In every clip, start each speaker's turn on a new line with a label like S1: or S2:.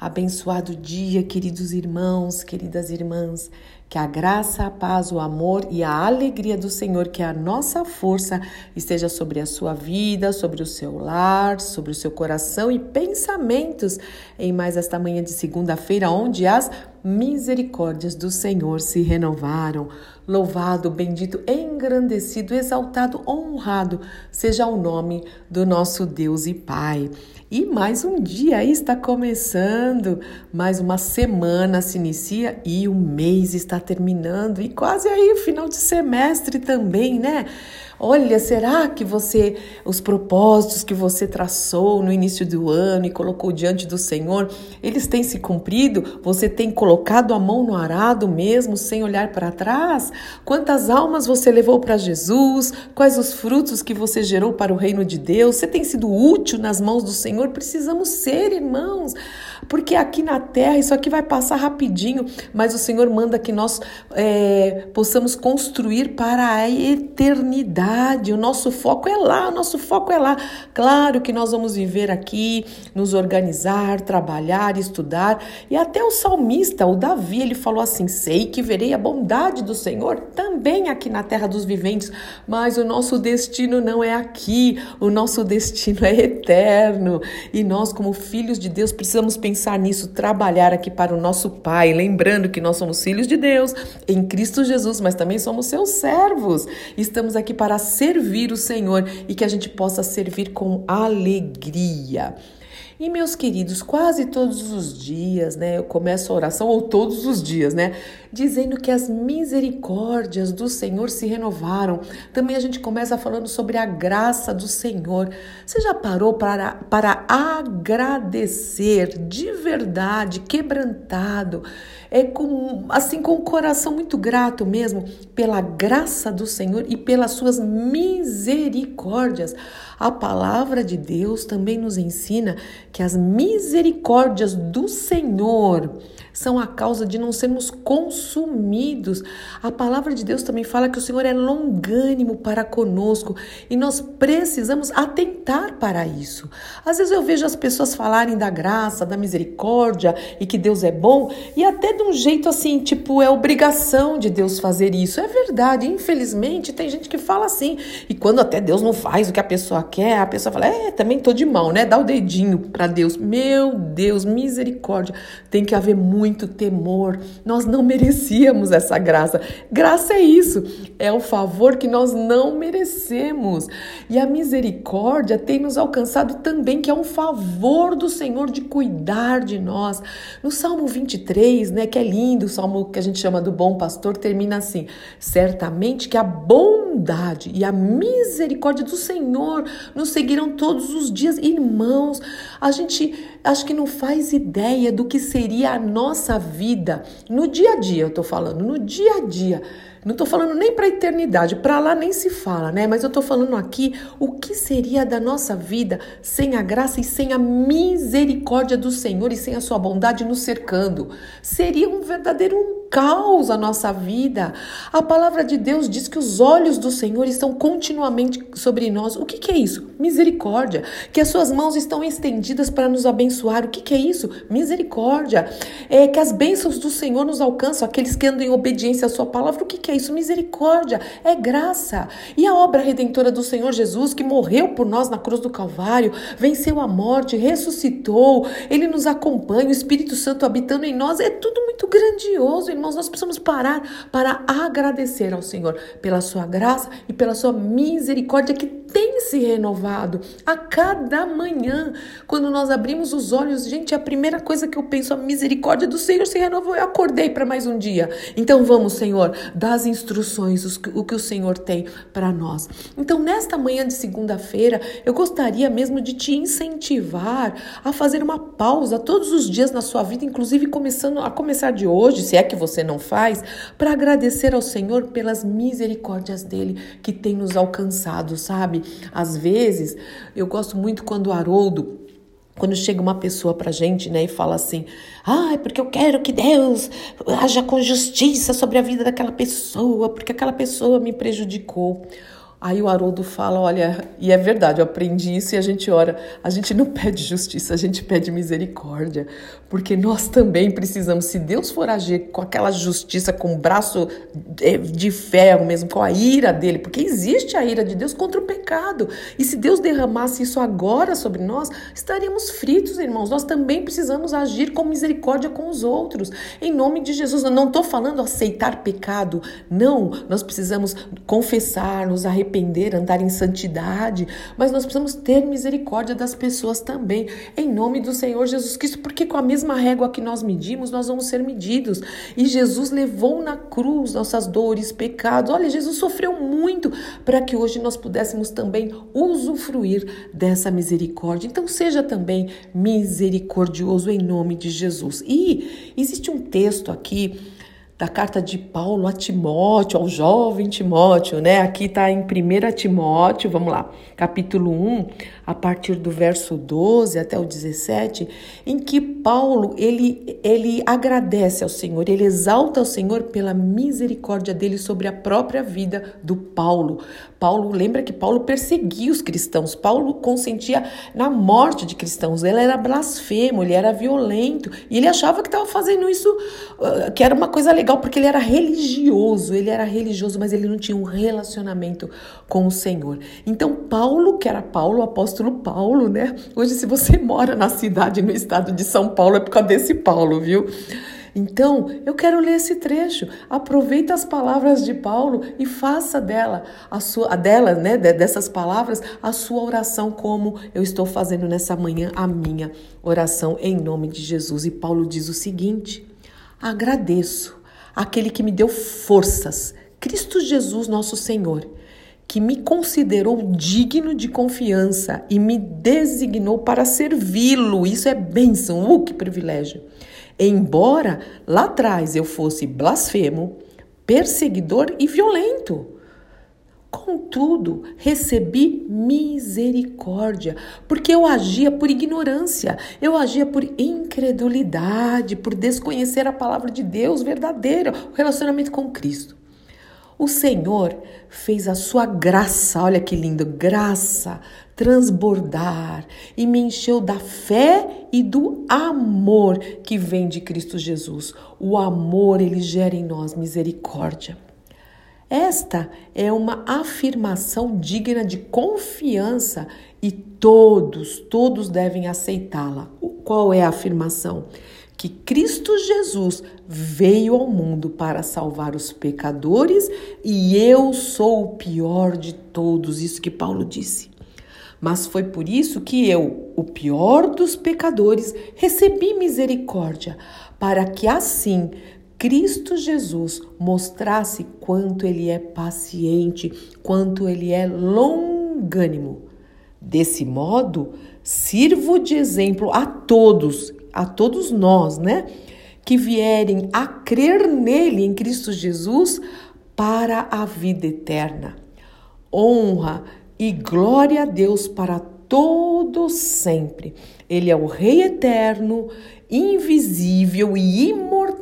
S1: Abençoado dia, queridos irmãos, queridas irmãs. Que a graça, a paz, o amor e a alegria do Senhor, que a nossa força, esteja sobre a sua vida, sobre o seu lar, sobre o seu coração e pensamentos em mais esta manhã de segunda-feira, onde as misericórdias do Senhor se renovaram. Louvado, bendito, engrandecido, exaltado, honrado seja o nome do nosso Deus e Pai. E mais um dia está começando, mais uma semana se inicia e o mês está terminando e quase aí o final de semestre também, né? Olha, será que você, os propósitos que você traçou no início do ano e colocou diante do Senhor, eles têm se cumprido? Você tem colocado a mão no arado mesmo, sem olhar para trás? Quantas almas você levou para Jesus? Quais os frutos que você gerou para o reino de Deus? Você tem sido útil nas mãos do Senhor? Precisamos ser, irmãos, porque aqui na terra isso aqui vai passar rapidinho, mas o Senhor manda que nós é, possamos construir para a eternidade o nosso foco é lá, o nosso foco é lá. Claro que nós vamos viver aqui, nos organizar, trabalhar, estudar. E até o salmista, o Davi, ele falou assim: Sei que verei a bondade do Senhor também aqui na terra viventes, mas o nosso destino não é aqui, o nosso destino é eterno. E nós, como filhos de Deus, precisamos pensar nisso, trabalhar aqui para o nosso Pai, lembrando que nós somos filhos de Deus em Cristo Jesus, mas também somos seus servos. Estamos aqui para servir o Senhor e que a gente possa servir com alegria. E meus queridos, quase todos os dias, né, eu começo a oração, ou todos os dias, né, dizendo que as misericórdias do Senhor se renovaram. Também a gente começa falando sobre a graça do Senhor. Você já parou para, para agradecer de verdade, quebrantado, é com, assim, com o coração muito grato mesmo, pela graça do Senhor e pelas suas misericórdias? A palavra de Deus também nos ensina que as misericórdias do Senhor são a causa de não sermos consumidos. A palavra de Deus também fala que o Senhor é longânimo para conosco e nós precisamos atentar para isso. Às vezes eu vejo as pessoas falarem da graça, da misericórdia e que Deus é bom e até de um jeito assim, tipo, é obrigação de Deus fazer isso. É verdade, infelizmente tem gente que fala assim. E quando até Deus não faz o que a pessoa quer, a pessoa fala: "É, também tô de mal, né? Dá o dedinho para Deus". Meu Deus, misericórdia. Tem que haver muito muito temor. Nós não merecíamos essa graça. Graça é isso, é o favor que nós não merecemos. E a misericórdia tem nos alcançado também, que é um favor do Senhor de cuidar de nós. No Salmo 23, né, que é lindo, o salmo que a gente chama do bom pastor, termina assim: certamente que a bondade e a misericórdia do Senhor nos seguirão todos os dias, irmãos. A gente acho que não faz ideia do que seria a nossa vida no dia a dia, eu tô falando, no dia a dia. Não estou falando nem para a eternidade, para lá nem se fala, né? Mas eu estou falando aqui o que seria da nossa vida sem a graça e sem a misericórdia do Senhor e sem a sua bondade nos cercando. Seria um verdadeiro caos a nossa vida. A palavra de Deus diz que os olhos do Senhor estão continuamente sobre nós. O que, que é isso? Misericórdia. Que as suas mãos estão estendidas para nos abençoar. O que, que é isso? Misericórdia. É que as bênçãos do Senhor nos alcançam, aqueles que andam em obediência à sua palavra. O que, que é isso? Misericórdia. É graça. E a obra redentora do Senhor Jesus, que morreu por nós na cruz do Calvário, venceu a morte, ressuscitou, ele nos acompanha, o Espírito Santo habitando em nós. É tudo muito grandioso, irmãos, nós precisamos parar para agradecer ao Senhor pela sua graça e pela sua misericórdia que tem se renovado a cada manhã. Quando nós abrimos os olhos, gente, a primeira coisa que eu penso, a misericórdia do Senhor se renovou. Eu acordei para mais um dia. Então vamos, Senhor, dar as instruções, o que o Senhor tem para nós. Então, nesta manhã de segunda-feira, eu gostaria mesmo de te incentivar a fazer uma pausa todos os dias na sua vida, inclusive começando a começar de hoje, se é que você não faz, para agradecer ao Senhor pelas misericórdias dele que tem nos alcançado, sabe? Às vezes, eu gosto muito quando o Haroldo quando chega uma pessoa pra gente, né, e fala assim: "Ah, é porque eu quero que Deus haja com justiça sobre a vida daquela pessoa, porque aquela pessoa me prejudicou". Aí o Haroldo fala: olha, e é verdade, eu aprendi isso e a gente ora. A gente não pede justiça, a gente pede misericórdia, porque nós também precisamos. Se Deus for agir com aquela justiça, com o braço é, de ferro mesmo, com a ira dele, porque existe a ira de Deus contra o pecado. E se Deus derramasse isso agora sobre nós, estaríamos fritos, irmãos. Nós também precisamos agir com misericórdia com os outros. Em nome de Jesus, eu não estou falando aceitar pecado, não. Nós precisamos confessar, nos arrepender arrepender, andar em santidade, mas nós precisamos ter misericórdia das pessoas também, em nome do Senhor Jesus Cristo, porque com a mesma régua que nós medimos, nós vamos ser medidos. E Jesus levou na cruz nossas dores, pecados. Olha, Jesus sofreu muito para que hoje nós pudéssemos também usufruir dessa misericórdia. Então, seja também misericordioso em nome de Jesus. E existe um texto aqui da carta de Paulo a Timóteo, ao jovem Timóteo, né? Aqui está em 1 Timóteo, vamos lá, capítulo 1, a partir do verso 12 até o 17, em que Paulo, ele, ele agradece ao Senhor, ele exalta ao Senhor pela misericórdia dele sobre a própria vida do Paulo. Paulo, lembra que Paulo perseguia os cristãos, Paulo consentia na morte de cristãos, ele era blasfemo, ele era violento, e ele achava que estava fazendo isso, uh, que era uma coisa legal, porque ele era religioso, ele era religioso, mas ele não tinha um relacionamento com o Senhor. Então, Paulo, que era Paulo, o apóstolo Paulo, né? Hoje, se você mora na cidade, no estado de São Paulo, é por causa desse Paulo, viu? Então, eu quero ler esse trecho. Aproveita as palavras de Paulo e faça dela a sua, a dela, né, dessas palavras, a sua oração como eu estou fazendo nessa manhã a minha oração em nome de Jesus. E Paulo diz o seguinte: Agradeço aquele que me deu forças, Cristo Jesus, nosso Senhor, que me considerou digno de confiança e me designou para servi-lo. Isso é bênção, uh, que privilégio. Embora lá atrás eu fosse blasfemo, perseguidor e violento. Contudo, recebi misericórdia, porque eu agia por ignorância, eu agia por incredulidade, por desconhecer a palavra de Deus verdadeira, o relacionamento com Cristo. O Senhor fez a sua graça, olha que lindo, graça, transbordar e me encheu da fé e do amor que vem de Cristo Jesus. O amor, ele gera em nós misericórdia. Esta é uma afirmação digna de confiança e todos, todos devem aceitá-la. Qual é a afirmação? que Cristo Jesus veio ao mundo para salvar os pecadores e eu sou o pior de todos, isso que Paulo disse. Mas foi por isso que eu, o pior dos pecadores, recebi misericórdia, para que assim Cristo Jesus mostrasse quanto ele é paciente, quanto ele é longânimo. Desse modo, sirvo de exemplo a todos a todos nós, né? Que vierem a crer nele, em Cristo Jesus, para a vida eterna. Honra e glória a Deus para todos sempre. Ele é o Rei eterno, invisível e imortal.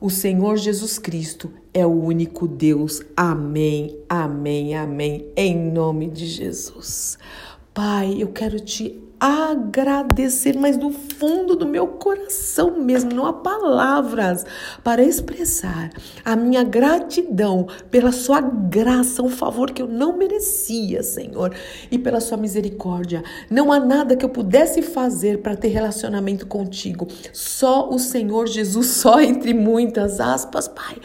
S1: O Senhor Jesus Cristo é o único Deus. Amém, amém, amém. Em nome de Jesus. Pai, eu quero te agradecer, mas do fundo do meu coração mesmo, não há palavras para expressar a minha gratidão pela sua graça, um favor que eu não merecia, Senhor, e pela sua misericórdia. Não há nada que eu pudesse fazer para ter relacionamento contigo. Só o Senhor Jesus, só entre muitas aspas, Pai,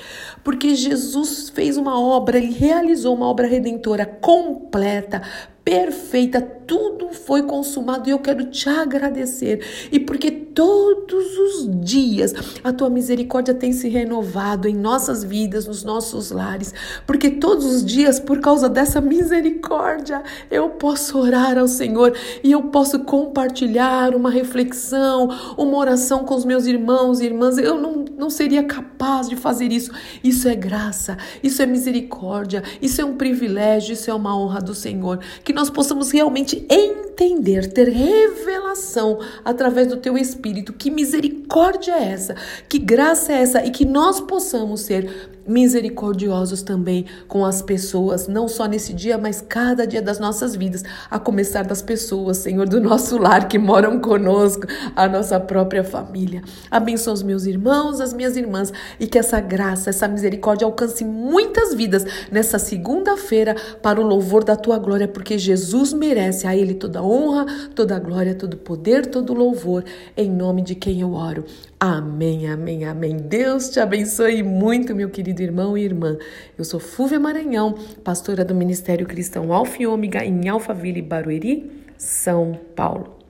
S1: porque Jesus fez uma obra, ele realizou uma obra redentora completa perfeita, tudo foi consumado e eu quero te agradecer. E porque todos os dias a tua misericórdia tem se renovado em nossas vidas, nos nossos lares, porque todos os dias, por causa dessa misericórdia, eu posso orar ao Senhor e eu posso compartilhar uma reflexão, uma oração com os meus irmãos e irmãs. Eu não, não seria capaz de fazer isso. Isso é graça, isso é misericórdia, isso é um privilégio, isso é uma honra do Senhor. Que nós possamos realmente entender entender, ter revelação através do teu espírito. Que misericórdia é essa? Que graça é essa? E que nós possamos ser misericordiosos também com as pessoas, não só nesse dia, mas cada dia das nossas vidas, a começar das pessoas, Senhor, do nosso lar que moram conosco, a nossa própria família. Abençoa os meus irmãos, as minhas irmãs e que essa graça, essa misericórdia alcance muitas vidas nessa segunda-feira para o louvor da tua glória, porque Jesus merece a Ele toda honra, toda glória, todo poder, todo louvor, em nome de quem eu oro. Amém, amém, amém. Deus te abençoe muito, meu querido irmão e irmã. Eu sou Fúvia Maranhão, pastora do Ministério Cristão Alfa e Ômega em Alphaville, Barueri, São Paulo.